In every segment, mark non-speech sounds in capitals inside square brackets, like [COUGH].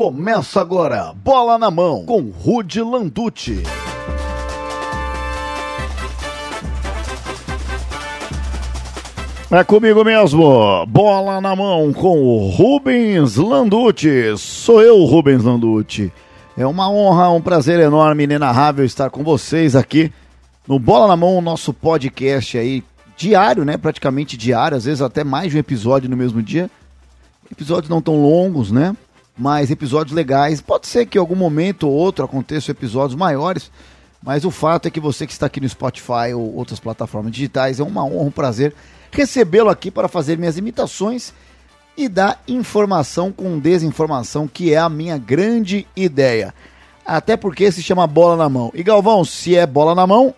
Começa agora, bola na mão, com Rude Landucci. É comigo mesmo, bola na mão com o Rubens Landucci. Sou eu, Rubens Landucci. É uma honra, um prazer enorme, inenarrável estar com vocês aqui no Bola na Mão, nosso podcast aí diário, né? Praticamente diário, às vezes até mais de um episódio no mesmo dia. Episódios não tão longos, né? Mas episódios legais. Pode ser que em algum momento ou outro aconteçam episódios maiores, mas o fato é que você que está aqui no Spotify ou outras plataformas digitais, é uma honra, um prazer recebê-lo aqui para fazer minhas imitações e dar informação com desinformação, que é a minha grande ideia. Até porque se chama bola na mão. E Galvão, se é bola na mão.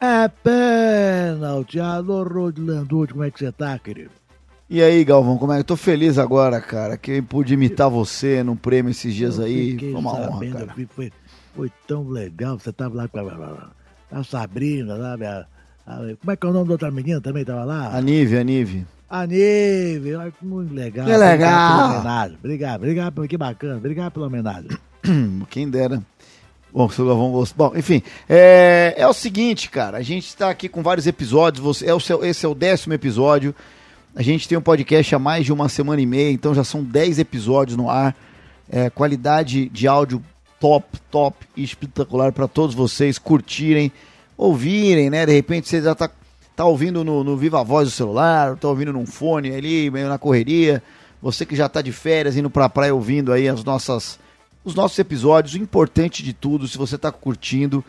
É pênalti. Alô, Rodlanducci, como é que você tá, querido? E aí, Galvão, como é que eu tô feliz agora, cara, que eu pude imitar você no prêmio esses dias Eu aí. Foi uma honra, cara. Foi, foi tão legal. Você tava lá com a, a Sabrina, sabe? A- a- como é que é o nome da outra menina também tava lá? A Nive, a Nive. A que Muito legal. Que Obrigado legal. pela homenagem. Obrigado, obrigado. pelo- Que bacana. Obrigado pela homenagem. [CLEARS THROAT] Quem dera. Bom, se o Galvão gostou. Bom, enfim, é, é o seguinte, cara. A gente está aqui com vários episódios. Você, é o seu, esse é o décimo episódio. A gente tem um podcast há mais de uma semana e meia, então já são 10 episódios no ar. É, qualidade de áudio top, top e espetacular para todos vocês curtirem, ouvirem, né? De repente você já tá, tá ouvindo no, no Viva Voz do celular, tá ouvindo num fone ali, meio na correria. Você que já tá de férias, indo pra praia ouvindo aí as nossas os nossos episódios. O importante de tudo, se você está curtindo,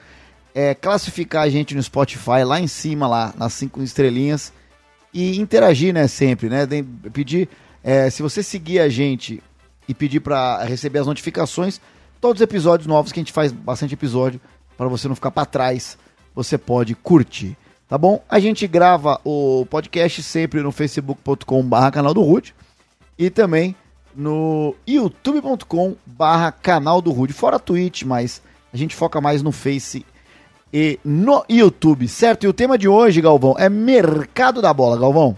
é classificar a gente no Spotify lá em cima, lá nas cinco estrelinhas e interagir, né? Sempre, né? Pedir, é, se você seguir a gente e pedir para receber as notificações, todos os episódios novos que a gente faz bastante episódio para você não ficar para trás, você pode curtir. Tá bom? A gente grava o podcast sempre no facebook.com/barra canal do Rude e também no youtube.com barra canal do Rude, fora Twitch, mas a gente foca mais no Face e no YouTube, certo? E o tema de hoje, Galvão, é mercado da bola, Galvão.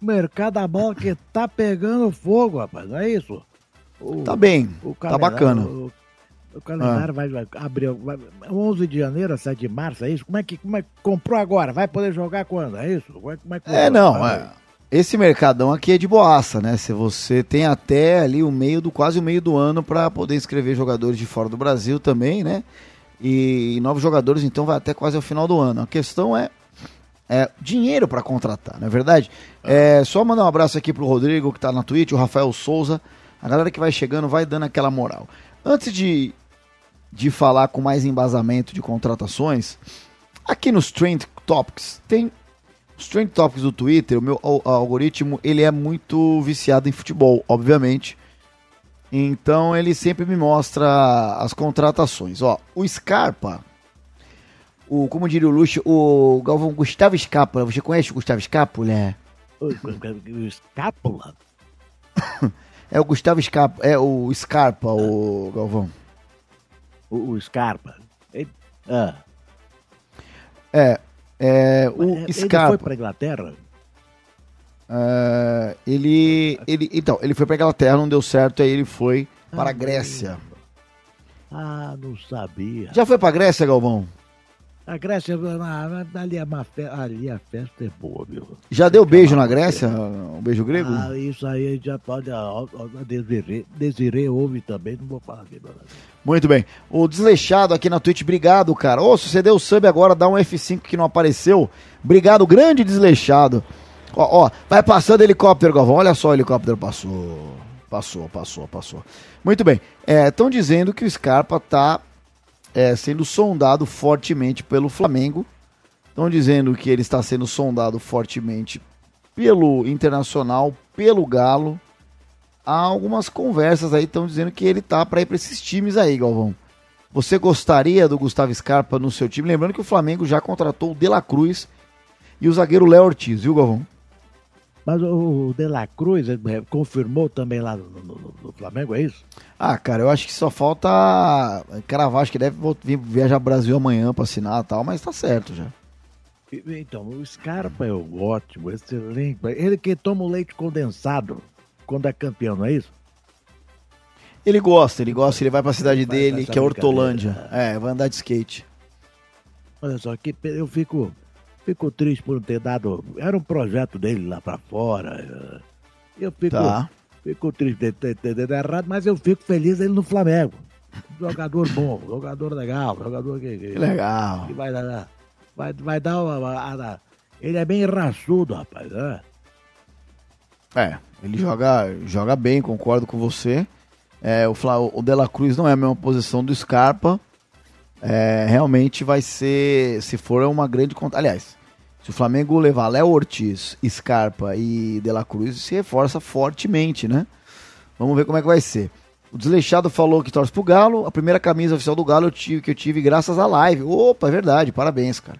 Mercado da bola que tá pegando fogo, rapaz. Não é isso? O- Tá bem, o tá bacana. O, o calendário vai, vai abrir vai, 11 de janeiro a 7 de março, é isso? Como é que como é, comprou agora? Vai poder jogar quando? É isso? Como é, como é, que É, não, é. Esse mercadão aqui é de boaça, né? Se você tem até ali o meio do quase o meio do ano para poder inscrever jogadores de fora do Brasil também, né? E, novos jogadores, então vai até quase o final do ano. A questão é, é dinheiro para contratar, não é verdade? É só mandar um abraço aqui pro Rodrigo que tá na Twitch, o Rafael Souza, a galera que vai chegando vai dando aquela moral. Antes de de falar com mais embasamento de contratações, aqui nos Trend Topics tem os Trend Topics do Twitter, o meu al- algoritmo, ele é muito viciado em futebol, obviamente. Então ele sempre me mostra as contratações. Ó, o Scarpa, o como diria o Luxo, o Galvão Gustavo Scarpa, você conhece o Gustavo Scarpa, né? O, escápula? [LAUGHS] É o Gustavo Scarpa, é o Scarpa, o Galvão. O, o Scarpa? Ele, ah, É, é o ele foi Scarpa. pra Inglaterra? É, ele, ele, então, ele foi pra Inglaterra, não deu certo, aí ele foi para a Grécia. Ah, não sabia. Já foi pra Grécia, Galvão? A Grécia, ah, ali, é fe... ali a festa é boa, viu? Já deu beijo na Grécia? Um beijo grego? Ah, isso aí a já pode. A, a, a Desirê ouve também, não vou falar aqui. não. Muito bem. O desleixado aqui na Twitch, obrigado, cara. Ô, se você deu sub agora, dá um F5 que não apareceu. Obrigado, grande desleixado. Ó, ó, vai passando helicóptero, Galvão. Olha só, o helicóptero passou. Passou, passou, passou. Muito bem. Estão dizendo que o Scarpa tá é, sendo sondado fortemente pelo Flamengo. Estão dizendo que ele está sendo sondado fortemente pelo Internacional, pelo Galo. Há algumas conversas aí estão dizendo que ele tá para ir para esses times aí, Galvão. Você gostaria do Gustavo Scarpa no seu time? Lembrando que o Flamengo já contratou o De La Cruz e o zagueiro Léo Ortiz, viu, Galvão? Mas o, De La Cruz confirmou também lá no, no- no- Flamengo, é isso? Ah, cara, eu acho que só falta cravar, acho que deve vir viajar pro Brasil amanhã pra assinar e tal, mas tá certo já. Então, o Scarpa é ótimo, excelente. Ele que toma o leite condensado quando é campeão, não é isso? Ele gosta, ele gosta, ele vai pra cidade dele, que é Hortolândia. É, vai andar de skate. Olha só, que eu fico, fico triste por não ter dado. Era um projeto dele lá pra fora. Eu fico, tá. fico triste de ter, ter, ter errado, mas eu fico feliz ele no Flamengo. Jogador bom, [LAUGHS] jogador legal, jogador que. que legal. Que vai dar. Vai, vai dar uma, uma, uma, Ele é bem raçudo, rapaz, né? É, ele joga, joga bem, concordo com você. É, o, Fla, o De La Cruz não é a mesma posição do Scarpa. É, realmente vai ser, se for, uma grande conta. Aliás, se o Flamengo levar Léo Ortiz, Scarpa e De La Cruz, se reforça fortemente, né? Vamos ver como é que vai ser. O Desleixado falou que torce pro Galo. A primeira camisa oficial do Galo eu tive, que eu tive graças à live. Opa, é verdade. Parabéns, cara.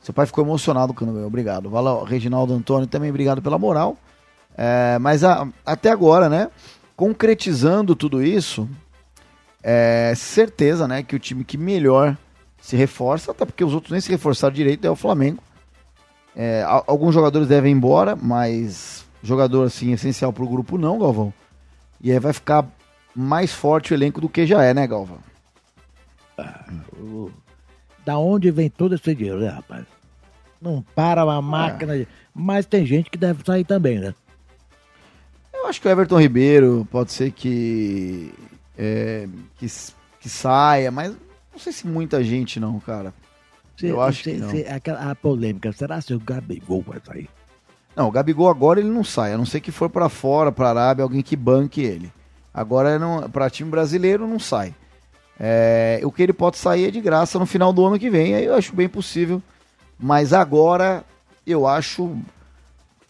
Seu pai ficou emocionado quando veio. Obrigado. Valeu, Reginaldo Antônio também obrigado pela moral. É, mas a, até agora, né? Concretizando tudo isso, é certeza, né, que o time que melhor se reforça, até porque os outros nem se reforçaram direito, é o Flamengo. É, alguns jogadores devem ir embora, mas jogador assim essencial para o grupo não, Galvão. E aí vai ficar mais forte o elenco do que já é, né, Galva? Ah, da onde vem todo esse dinheiro, né, rapaz? Não para uma máquina. É. De... Mas tem gente que deve sair também, né? Eu acho que o Everton Ribeiro pode ser que, é, que, que saia, mas não sei se muita gente não, cara. Cê, eu acho cê, que não. Cê, aquela, a polêmica, será que o Gabigol vai sair? Não, o Gabigol agora ele não sai, a não ser que for para fora, para Arábia, alguém que banque ele. Agora, para time brasileiro, não sai. É, o que ele pode sair é de graça no final do ano que vem, aí eu acho bem possível. Mas agora, eu acho.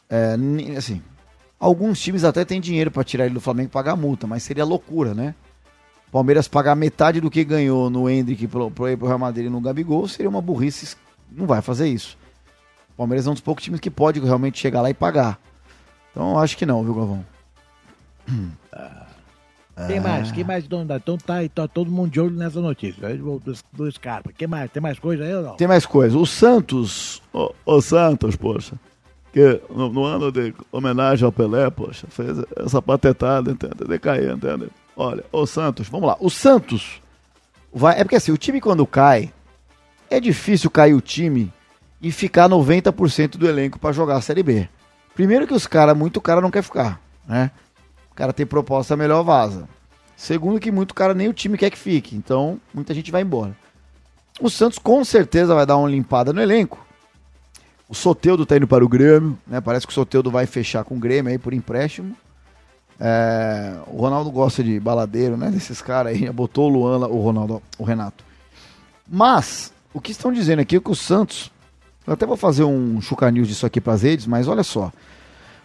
É, assim, alguns times até têm dinheiro para tirar ele do Flamengo e pagar multa, mas seria loucura, né? Palmeiras pagar metade do que ganhou no Hendrick pro, pro, pro Real Madrid e no Gabigol seria uma burrice. Não vai fazer isso. O Palmeiras é um dos poucos times que pode realmente chegar lá e pagar. Então acho que não, viu, Galvão? Ah. Quem ah. mais? Quem mais, dono da... Então tá, tá todo mundo de olho nessa notícia. Do, do Scarpa. Quem mais? Tem mais coisa aí ou não? Tem mais coisa. O Santos, o, o Santos, poxa, que no, no, ano de homenagem ao Pelé, poxa, fez essa patetada, entende? Decair, entende? Olha, o Santos, vamos lá. O Santos vai. É porque assim, o time quando cai, é difícil cair o time e ficar 90% do elenco para jogar a Série B. Primeiro que os caras, muito cara não quer ficar, né? O cara tem proposta melhor, vaza. Segundo que muito cara nem o time quer que fique. Então, muita gente vai embora. O Santos com certeza vai dar uma limpada no elenco. O Soteudo tá indo para o Grêmio, né? Parece que o Soteudo vai fechar com o Grêmio aí por empréstimo. É, o Ronaldo gosta de baladeiro, né? Desses caras aí. Já botou o Luan, o Ronaldo, o Renato. Mas, o que estão dizendo aqui é que o Santos. Eu até vou fazer um chuca news disso aqui para as redes, mas olha só.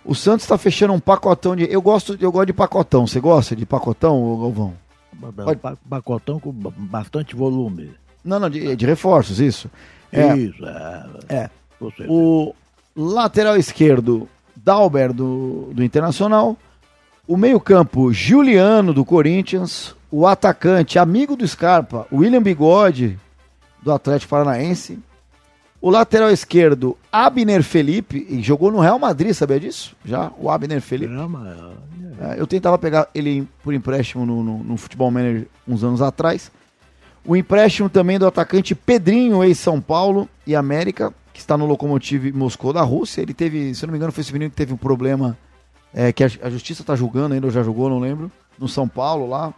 O Santos está fechando um pacotão de. Eu gosto, eu gosto de pacotão. Você gosta de pacotão, Galvão? Pode... Pacotão com bastante volume. Não, não, de, de reforços, isso. É, isso, é. é. O lateral esquerdo, Dalber, do, do Internacional. O meio-campo, Juliano, do Corinthians. O atacante, amigo do Scarpa, William Bigode, do Atlético Paranaense. O lateral esquerdo, Abner Felipe, e jogou no Real Madrid, sabia disso? Já, o Abner Felipe. É, eu tentava pegar ele por empréstimo no, no, no Futebol Manager uns anos atrás. O empréstimo também do atacante Pedrinho, ex-São Paulo e América, que está no Lokomotiv Moscou da Rússia. Ele teve, se eu não me engano, foi esse menino que teve um problema é, que a, a justiça está julgando ainda, ou já julgou, não lembro, no São Paulo lá,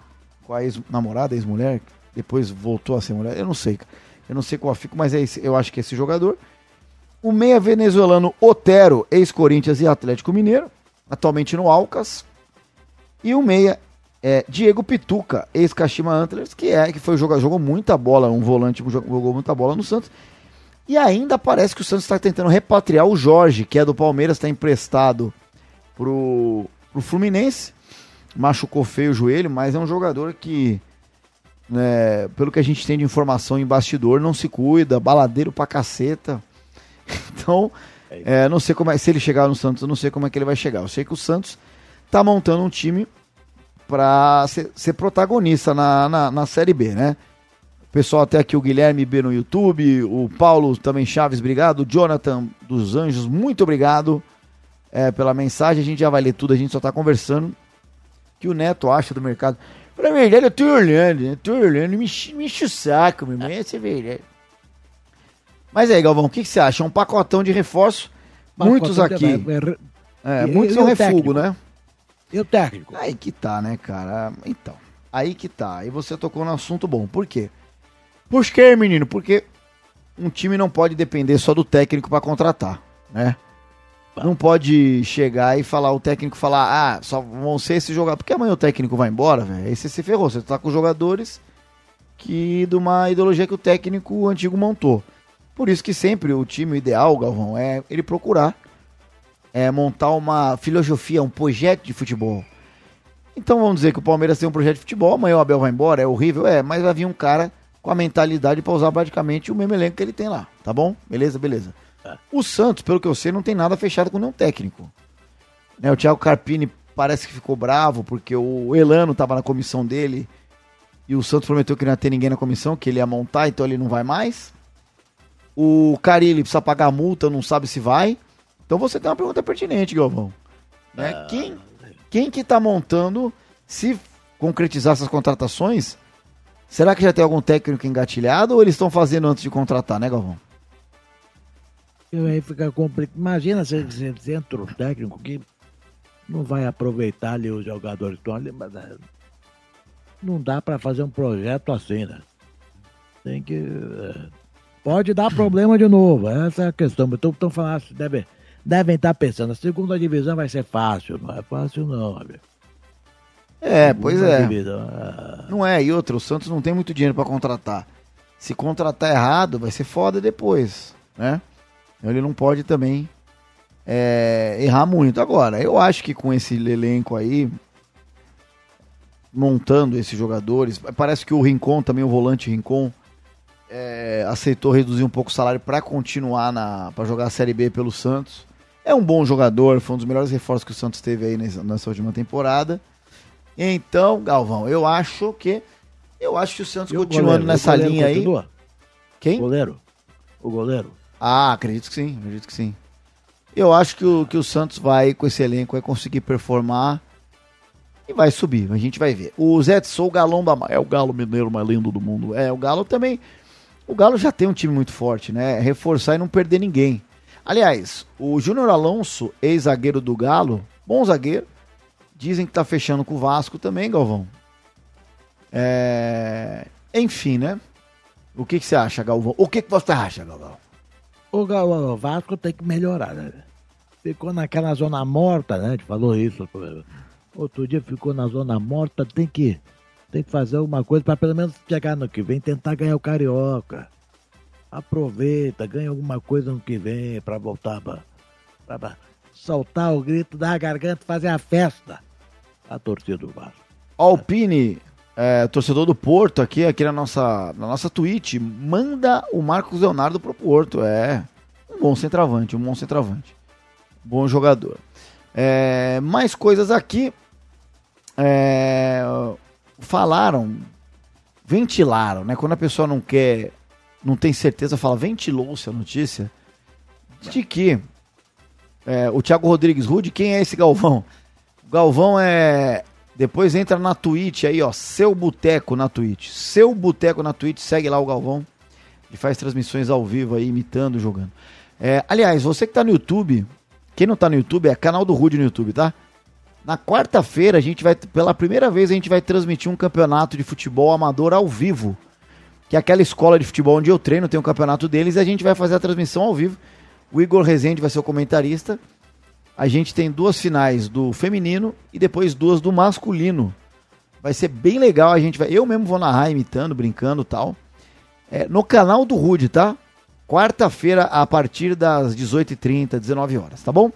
com a ex-namorada, ex-mulher, depois voltou a ser mulher, eu não sei, cara. Eu não sei qual fico, mas é esse, eu acho que é esse jogador. O meia venezuelano Otero, ex-Corinthians e Atlético Mineiro, atualmente no Alcas. E o meia é Diego Pituca, ex-Kashima Antlers, que é que foi jogar, jogou muita bola, um volante jogou muita bola no Santos. E ainda parece que o Santos está tentando repatriar o Jorge, que é do Palmeiras, está emprestado pro, pro Fluminense. Machucou feio o joelho, mas é um jogador que né, pelo que a gente tem de informação em bastidor, não se cuida, baladeiro pra caceta. [LAUGHS] Então, é, não sei como é, se ele chegar no Santos, eu não sei como é que ele vai chegar. Eu sei que o Santos tá montando um time para ser, ser, protagonista na, na, na, Série B, né? O pessoal até aqui, o Guilherme B no YouTube, o Paulo também Chaves, obrigado. O Jonathan dos Anjos, muito obrigado é, pela mensagem. A gente já vai ler tudo, a gente só tá conversando. O que o Neto acha do mercado? Pra verdade, eu tô olhando, né? Tô olhando, me, enche- me enche o saco, meu irmão. Essa é verdade. Mas aí, Galvão, o que, que você acha? Um pacotão de reforço. muitos aqui. é, É, muitos são refugo, técnico? né? E o técnico? Aí que tá, né, cara? Então, aí que tá. Aí você tocou num assunto bom. Por quê? Por quê, menino? Porque um time não pode depender só do técnico pra contratar, né? Não pode chegar e falar, o técnico falar, ah, só vão ser esses jogadores. Porque amanhã o técnico vai embora, velho. Aí você se ferrou. Você tá com jogadores que de uma ideologia que o técnico antigo montou. Por isso que sempre o time ideal, Galvão, é ele procurar é, montar uma filosofia, um projeto de futebol. Então vamos dizer que o Palmeiras tem um projeto de futebol, amanhã o Abel vai embora, é horrível, é, mas vai vir um cara com a mentalidade para usar praticamente o mesmo elenco que ele tem lá, tá bom? Beleza, beleza. O Santos, pelo que eu sei, não tem nada fechado com nenhum técnico. Né, o Thiago Carpini parece que ficou bravo porque o Elano estava na comissão dele e o Santos prometeu que não ia ter ninguém na comissão, que ele ia montar, então ele não vai mais. O Carilli precisa pagar a multa, não sabe se vai. Então você tem uma pergunta pertinente, Galvão. Né? Quem, quem que tá montando, se concretizar essas contratações, será que já tem algum técnico engatilhado ou eles estão fazendo antes de contratar, né, Galvão? Aí fica complicado. Imagina se se entra um técnico que não vai aproveitar ali os jogadores estão ali, mas é, não dá para fazer um projeto assim, né? Tem que. é, pode dar problema de novo, essa é a questão. Então estão falando, assim, deve, devem estar pensando, a segunda divisão vai ser fácil. Não é fácil, não, amigo. É, pois é. divisão, ah, Não é, e outra, o Santos não tem muito dinheiro pra contratar. Se contratar errado, vai ser foda depois, né? Então ele não pode também é, errar muito. Agora, eu acho que com esse elenco aí, montando esses jogadores, parece que o Rincon também, o volante Rincon, é, aceitou reduzir um pouco o salário pra continuar na para jogar a Série B pelo Santos. É um bom jogador, foi um dos melhores reforços que o Santos teve aí nessa, nessa última temporada. Então, Galvão, eu acho que eu acho que o Santos e o continuando goleiro? nessa O linha aí. continua? O Quem? goleiro? O goleiro? Ah, acredito que sim, acredito que sim. Eu acho que o, que o Santos vai, com esse elenco, vai conseguir performar e vai subir, a gente vai ver. O Zé de Sou, o ma- É o galo mineiro mais lindo do mundo. É, o Galo também... O Galo já tem um time muito forte, né? Reforçar e não perder ninguém. Aliás, o Júnior Alonso, ex-zagueiro do Galo, bom zagueiro, dizem que tá fechando com o Vasco também, Galvão. É... Enfim, né? O que, que você acha, Galvão? O que, que você acha, Galvão? O o Vasco tem que melhorar, né? Ficou naquela zona morta, né? A gente falou isso. Outro dia ficou na zona morta, tem que, tem que fazer alguma coisa para pelo menos chegar no que vem, tentar ganhar o Carioca. Aproveita, ganha alguma coisa no que vem para voltar pra soltar o grito da garganta, fazer a festa. A torcida do Vasco. Alpine, é, torcedor do Porto, aqui, aqui na nossa, na nossa Twitch, manda o Marcos Leonardo pro Porto. É um bom centroavante, um bom centroavante. Bom jogador. É, mais coisas aqui. É, falaram, ventilaram, né? Quando a pessoa não quer, não tem certeza, fala, ventilou-se a notícia de que é, o Thiago Rodrigues Rude, quem é esse Galvão? O Galvão é. Depois entra na Twitch aí, ó. Seu Boteco na Twitch. Seu Boteco na Twitch, segue lá o Galvão. Ele faz transmissões ao vivo aí, imitando, jogando. É, aliás, você que tá no YouTube, quem não tá no YouTube, é canal do Rude no YouTube, tá? Na quarta-feira, a gente vai, pela primeira vez, a gente vai transmitir um campeonato de futebol amador ao vivo. Que é aquela escola de futebol onde eu treino, tem um campeonato deles, e a gente vai fazer a transmissão ao vivo. O Igor Rezende vai ser o comentarista. A gente tem duas finais do feminino e depois duas do masculino. Vai ser bem legal, a gente vai. Eu mesmo vou narrar imitando, brincando tal. É, no canal do Rude, tá? Quarta-feira, a partir das 18h30, 19 horas, tá bom?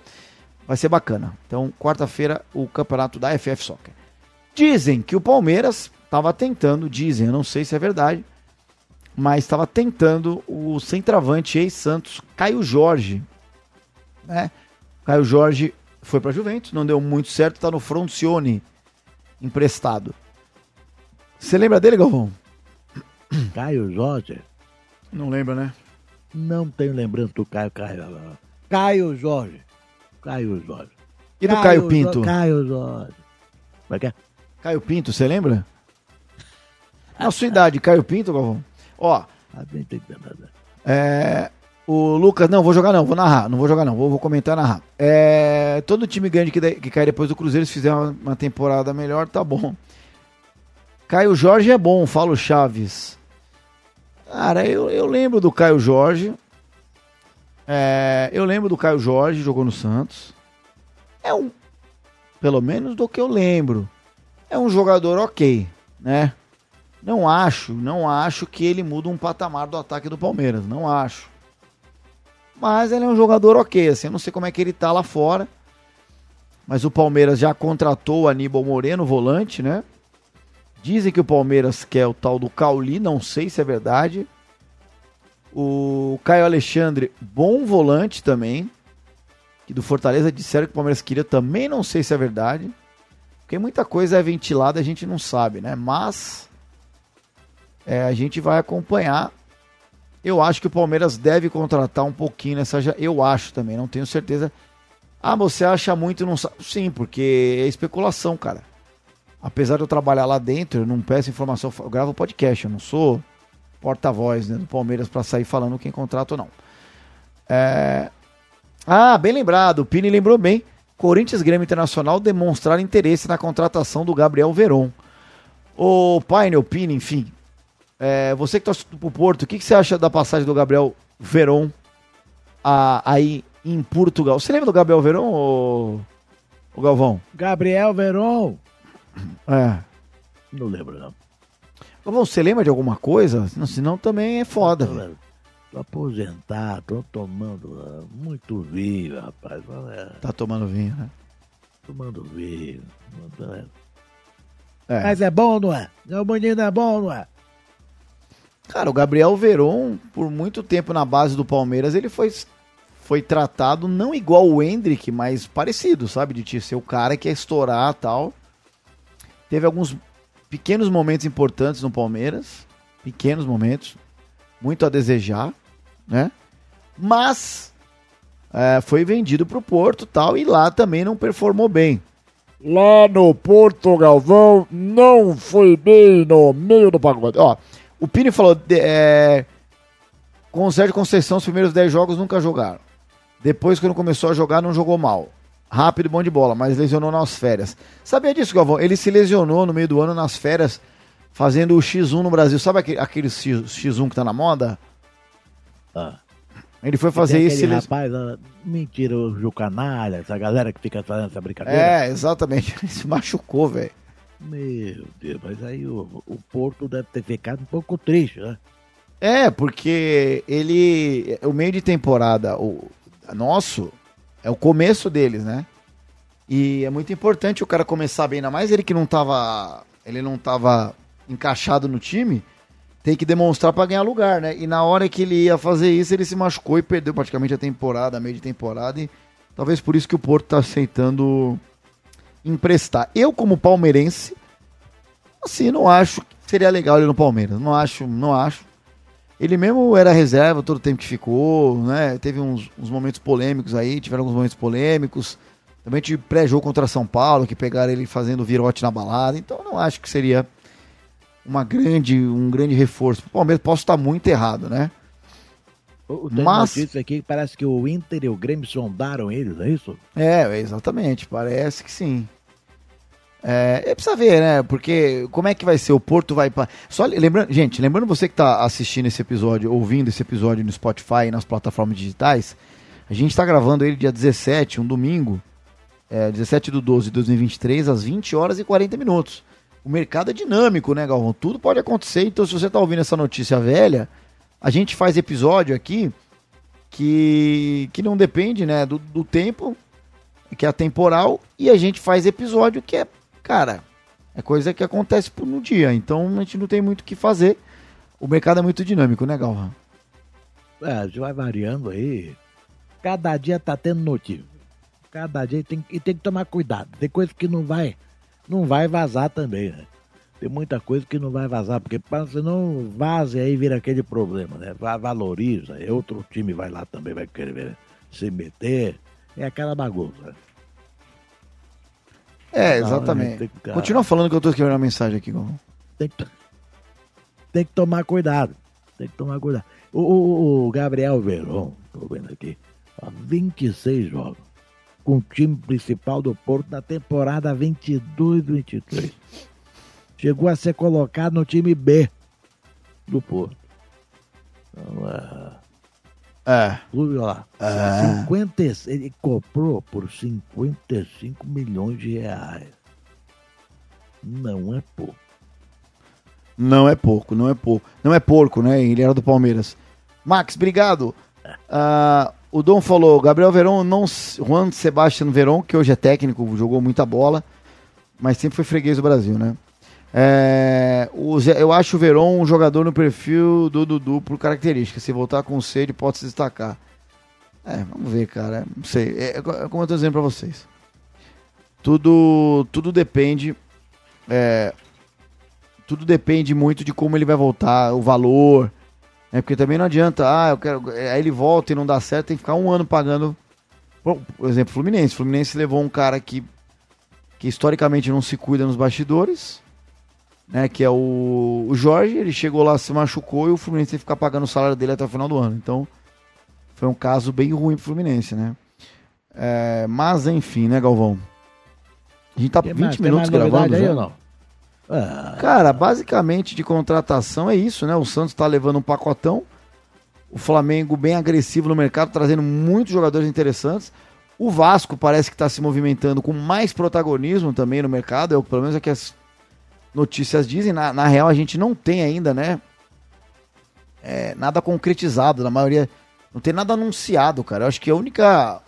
Vai ser bacana. Então, quarta-feira, o campeonato da FF Soccer. Dizem que o Palmeiras estava tentando, dizem, eu não sei se é verdade, mas estava tentando o centroavante ex-Santos, Caio Jorge. Né? Caio Jorge foi para Juventus, não deu muito certo, tá no Froncione emprestado. Você lembra dele, Galvão? [COUGHS] Caio Jorge, Não lembra, né? não tenho lembrança do Caio Caio. Caio Jorge. Caio Jorge. E do Caio, Pinto? Jo- Caio Jorge. Como é que é? Caio Pinto, você lembra? Na sua idade, Caio Pinto, Galvão? Ó. É, o Lucas, não, vou jogar não, vou narrar. Não vou jogar não, vou, vou comentar narrar. É, todo time grande que, de, que cai depois do Cruzeiro, se fizer uma, uma, temporada melhor, tá bom. Caio Jorge é bom, fala o Chaves. Cara, eu, eu lembro do Caio Jorge. É, eu lembro do Caio Jorge, jogou no Santos. É um. Pelo menos do que eu lembro. É um jogador ok, né? Não acho, não acho que ele muda um patamar do ataque do Palmeiras. Não acho. Mas ele é um jogador ok, assim. Eu não sei como é que ele tá lá fora. Mas o Palmeiras já contratou o Aníbal Moreno, volante, né? Dizem que o Palmeiras quer o tal do Cauli, não sei se é verdade. O Caio Alexandre, bom volante também. Que do Fortaleza disseram que o Palmeiras queria, também não sei se é verdade. Porque muita coisa é ventilada, a gente não sabe, né? Mas é, a gente vai acompanhar. Eu acho que o Palmeiras deve contratar um pouquinho nessa. Eu acho também, não tenho certeza. Ah, você acha muito e não sabe? Sim, porque é especulação, cara apesar de eu trabalhar lá dentro, eu não peço informação, eu gravo podcast, eu não sou porta-voz né, do Palmeiras para sair falando quem contrata ou não. É... Ah, bem lembrado, o Pini lembrou bem. Corinthians Grêmio Internacional demonstrar interesse na contratação do Gabriel Veron. O Paine, Pini, enfim. É, você que torce pro Porto, o que, que, você acha da passagem do Gabriel Veron a, aí em Portugal? Você lembra do Gabriel Veron, ou, o Galvão? Gabriel Veron, é. Não lembro, não. Você lembra de alguma coisa? Senão também é foda. Tô, tô aposentado, tô tomando uh, muito vinho, rapaz. É. Tá tomando vinho, né? Tomando vinho. É. Mas é bom, não é? O menino é bom, não é? Cara, o Gabriel Veron, por muito tempo na base do Palmeiras, ele foi, foi tratado não igual o Hendrick, mas parecido, sabe? De ser o cara que ia estourar tal. Teve alguns pequenos momentos importantes no Palmeiras, pequenos momentos, muito a desejar, né? Mas é, foi vendido para o Porto tal e lá também não performou bem. Lá no Porto Galvão não foi bem no meio do pacote. Ó, o Pini falou, é, com o Sérgio Conceição, os primeiros 10 jogos nunca jogaram. Depois, quando começou a jogar, não jogou mal rápido, bom de bola, mas lesionou nas férias. Sabia disso, Galvão? Ele se lesionou no meio do ano nas férias, fazendo o X1 no Brasil. Sabe aquele, aquele X1 que tá na moda? Ah. Ele foi fazer isso. Ele... Rapaz, mentira, o Ju Canalha, essa galera que fica fazendo essa brincadeira. É, exatamente. [LAUGHS] Ele se machucou, velho. Meu Deus, mas aí o, o Porto deve ter ficado um pouco triste, né? É, porque ele. O meio de temporada o nosso é o começo deles, né? E é muito importante o cara começar bem, ainda mais ele que não tava. Ele não tava encaixado no time, tem que demonstrar para ganhar lugar, né? E na hora que ele ia fazer isso, ele se machucou e perdeu praticamente a temporada, a meio de temporada, e talvez por isso que o Porto tá aceitando emprestar. Eu, como palmeirense, assim, não acho que seria legal ele no Palmeiras. Não acho, não acho. Ele mesmo era reserva todo o tempo que ficou, né? Teve uns, uns momentos polêmicos aí, tiveram alguns momentos polêmicos. Também tive pré-jogo contra São Paulo, que pegaram ele fazendo virote na balada. Então não acho que seria uma grande, um grande reforço. O Palmeiras posso estar muito errado, né? O, o Mas notícia aqui parece que o Inter e o Grêmio sondaram eles, é isso? É, exatamente, parece que sim. É, é precisa ver, né? Porque como é que vai ser? O Porto vai para. Só lembrando, gente, lembrando você que está assistindo esse episódio, ouvindo esse episódio no Spotify e nas plataformas digitais, a gente está gravando ele dia 17, um domingo, é, 17 do 12 de 2023, às 20 horas e 40 minutos. O mercado é dinâmico, né, Galvão? Tudo pode acontecer. Então, se você está ouvindo essa notícia velha, a gente faz episódio aqui que, que não depende né, do, do tempo, que é temporal, e a gente faz episódio que é cara, é coisa que acontece no dia. Então a gente não tem muito o que fazer. O mercado é muito dinâmico, né, Galvão? É, a gente vai variando aí. Cada dia tá tendo notícia. Cada dia tem, e tem que tomar cuidado. Tem coisa que não vai, não vai vazar também, né? Tem muita coisa que não vai vazar, porque se não vaze aí vira aquele problema, né? Valoriza, outro time vai lá também, vai querer se meter. É aquela bagunça. É, exatamente. Continua falando que eu tô escrevendo uma mensagem aqui. Tem que... tem que tomar cuidado. Tem que tomar cuidado. O, o, o Gabriel Veron, tô vendo aqui, ó, 26 jogos com o time principal do Porto na temporada 22-23. Chegou a ser colocado no time B do Porto. Então, é... É. Clube lá. É. 50, ele comprou por 55 milhões de reais. Não é pouco. Não é pouco, não é pouco. Não é porco, né? Ele era do Palmeiras. Max, obrigado. Uh, o Dom falou, Gabriel Verón, não Juan Sebastião Verón, que hoje é técnico, jogou muita bola, mas sempre foi freguês do Brasil, né? É, o, eu acho o Verón um jogador no perfil do Dudu por característica. Se voltar com sede, pode se destacar. É, vamos ver, cara. Não sei. É, é como eu tô dizendo pra vocês. Tudo, tudo depende. É, tudo depende muito de como ele vai voltar, o valor. Né? Porque também não adianta, ah, eu quero. Aí ele volta e não dá certo, tem que ficar um ano pagando. Por exemplo, Fluminense. Fluminense levou um cara que, que historicamente não se cuida nos bastidores né, que é o, o Jorge, ele chegou lá, se machucou e o Fluminense tem que ficar pagando o salário dele até o final do ano. Então, foi um caso bem ruim pro Fluminense, né? É, mas, enfim, né, Galvão? A gente tá tem 20 mais, minutos gravando aí, já. Não? Ah. Cara, basicamente de contratação é isso, né? O Santos tá levando um pacotão. O Flamengo bem agressivo no mercado, trazendo muitos jogadores interessantes. O Vasco parece que está se movimentando com mais protagonismo também no mercado. É, pelo menos é que as notícias dizem. Na, na real, a gente não tem ainda, né? É, nada concretizado. Na maioria. Não tem nada anunciado, cara. Eu acho que a única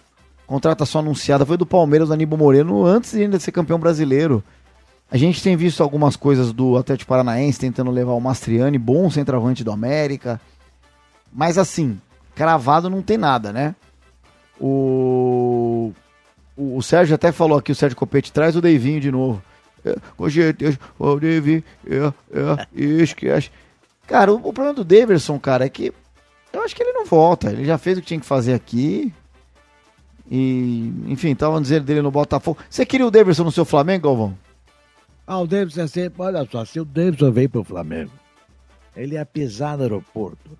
contratação anunciada foi do Palmeiras, do Aníbal Moreno, antes de ainda ser campeão brasileiro. A gente tem visto algumas coisas do Atlético Paranaense tentando levar o Mastriani, bom centroavante do América. Mas assim, cravado não tem nada, né? O, o, o Sérgio até falou aqui, o Sérgio Copete, traz o Deivinho de novo com certeza, o David, é, é, [LAUGHS] esquece. Cara, o, o, problema do Davidson, cara, é que eu acho que ele não volta. Ele já fez o que tinha que fazer aqui. E, enfim, estavam dizendo dele no Botafogo. Você queria o Davidson no seu Flamengo, Galvão? Ah, o Davidson é sempre, olha só, se o Davidson veio pro Flamengo, ele ia pisar no aeroporto.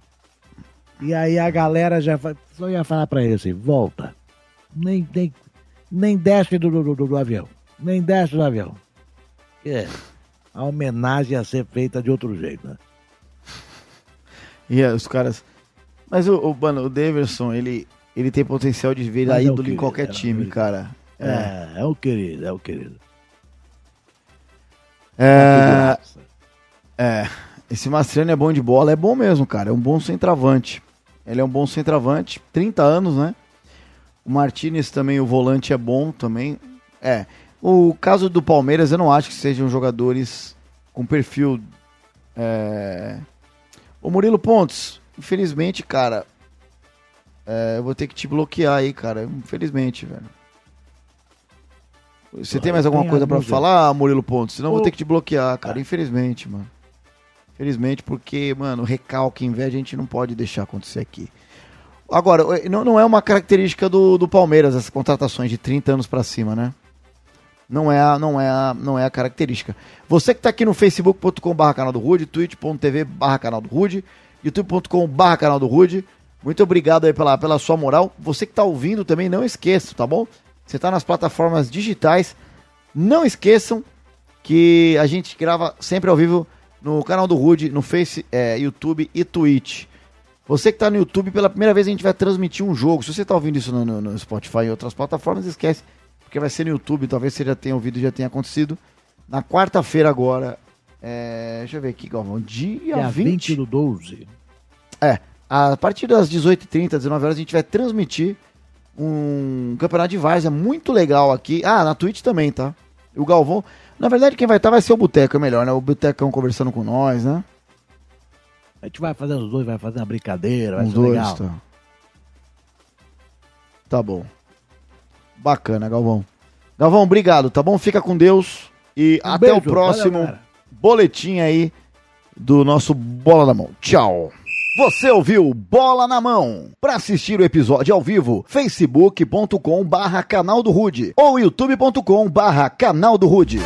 E aí a galera já só ia falar pra ele assim, volta. Nem, nem, nem desce do, do, do, do avião. Nem desce do avião. É, a homenagem a ser feita de outro jeito, né? E é, os caras. Mas o, o, mano, o Davidson, ele, ele tem potencial de virar é ídolo em qualquer time, cara. É. é, é o querido, é o querido. É, é, esse Mastriani é bom de bola, é bom mesmo, cara. É um bom centroavante. Ele é um bom centroavante, 30 anos, né? O Martinez também, o volante é bom também. É, o caso do Palmeiras, eu não acho que sejam jogadores com perfil. É... O Murilo Pontes, infelizmente, cara, é, eu vou ter que te bloquear aí, cara. Infelizmente, velho. Você tem mais alguma coisa para falar, Murilo Pontes? Senão eu vou ter que te bloquear, cara. Infelizmente, mano. Infelizmente, porque, mano, recalque, inveja, a gente não pode deixar acontecer aqui. Agora, não, não é uma característica do, do Palmeiras, essas contratações de 30 anos para cima, né? Não é a, não é a, não é a característica. Você que está aqui no facebook.com.br canal do Rude, twitch.tv barra canal do Rude, youtube.com barra canal do Rude. Muito obrigado aí pela, pela sua moral. Você que está ouvindo também, não esqueça, tá bom? Você está nas plataformas digitais. Não esqueçam que a gente grava sempre ao vivo no canal do Rude, no Face, é, YouTube e Twitch. Você que está no YouTube, pela primeira vez a gente vai transmitir um jogo. Se você está ouvindo isso no, no, no Spotify e outras plataformas, esquece porque vai ser no YouTube, talvez você já tenha ouvido, já tenha acontecido. Na quarta-feira agora, é, deixa eu ver aqui, Galvão, dia, dia 20... 20 do 12. É, a partir das 18h30, 19 horas a gente vai transmitir um campeonato de várzea muito legal aqui. Ah, na Twitch também, tá? O Galvão, na verdade quem vai estar vai ser o Boteco, é melhor, né? O Botecão conversando com nós, né? A gente vai fazer os dois, vai fazer uma brincadeira, vai os ser dois, legal. Tá. tá bom. Bacana, Galvão. Galvão, obrigado, tá bom? Fica com Deus e um até beijo, o próximo valeu, boletim aí do nosso Bola na Mão. Tchau. Você ouviu Bola na Mão? Para assistir o episódio ao vivo, facebook.com barra canal do Rude ou youtube.com barra canal do Rude.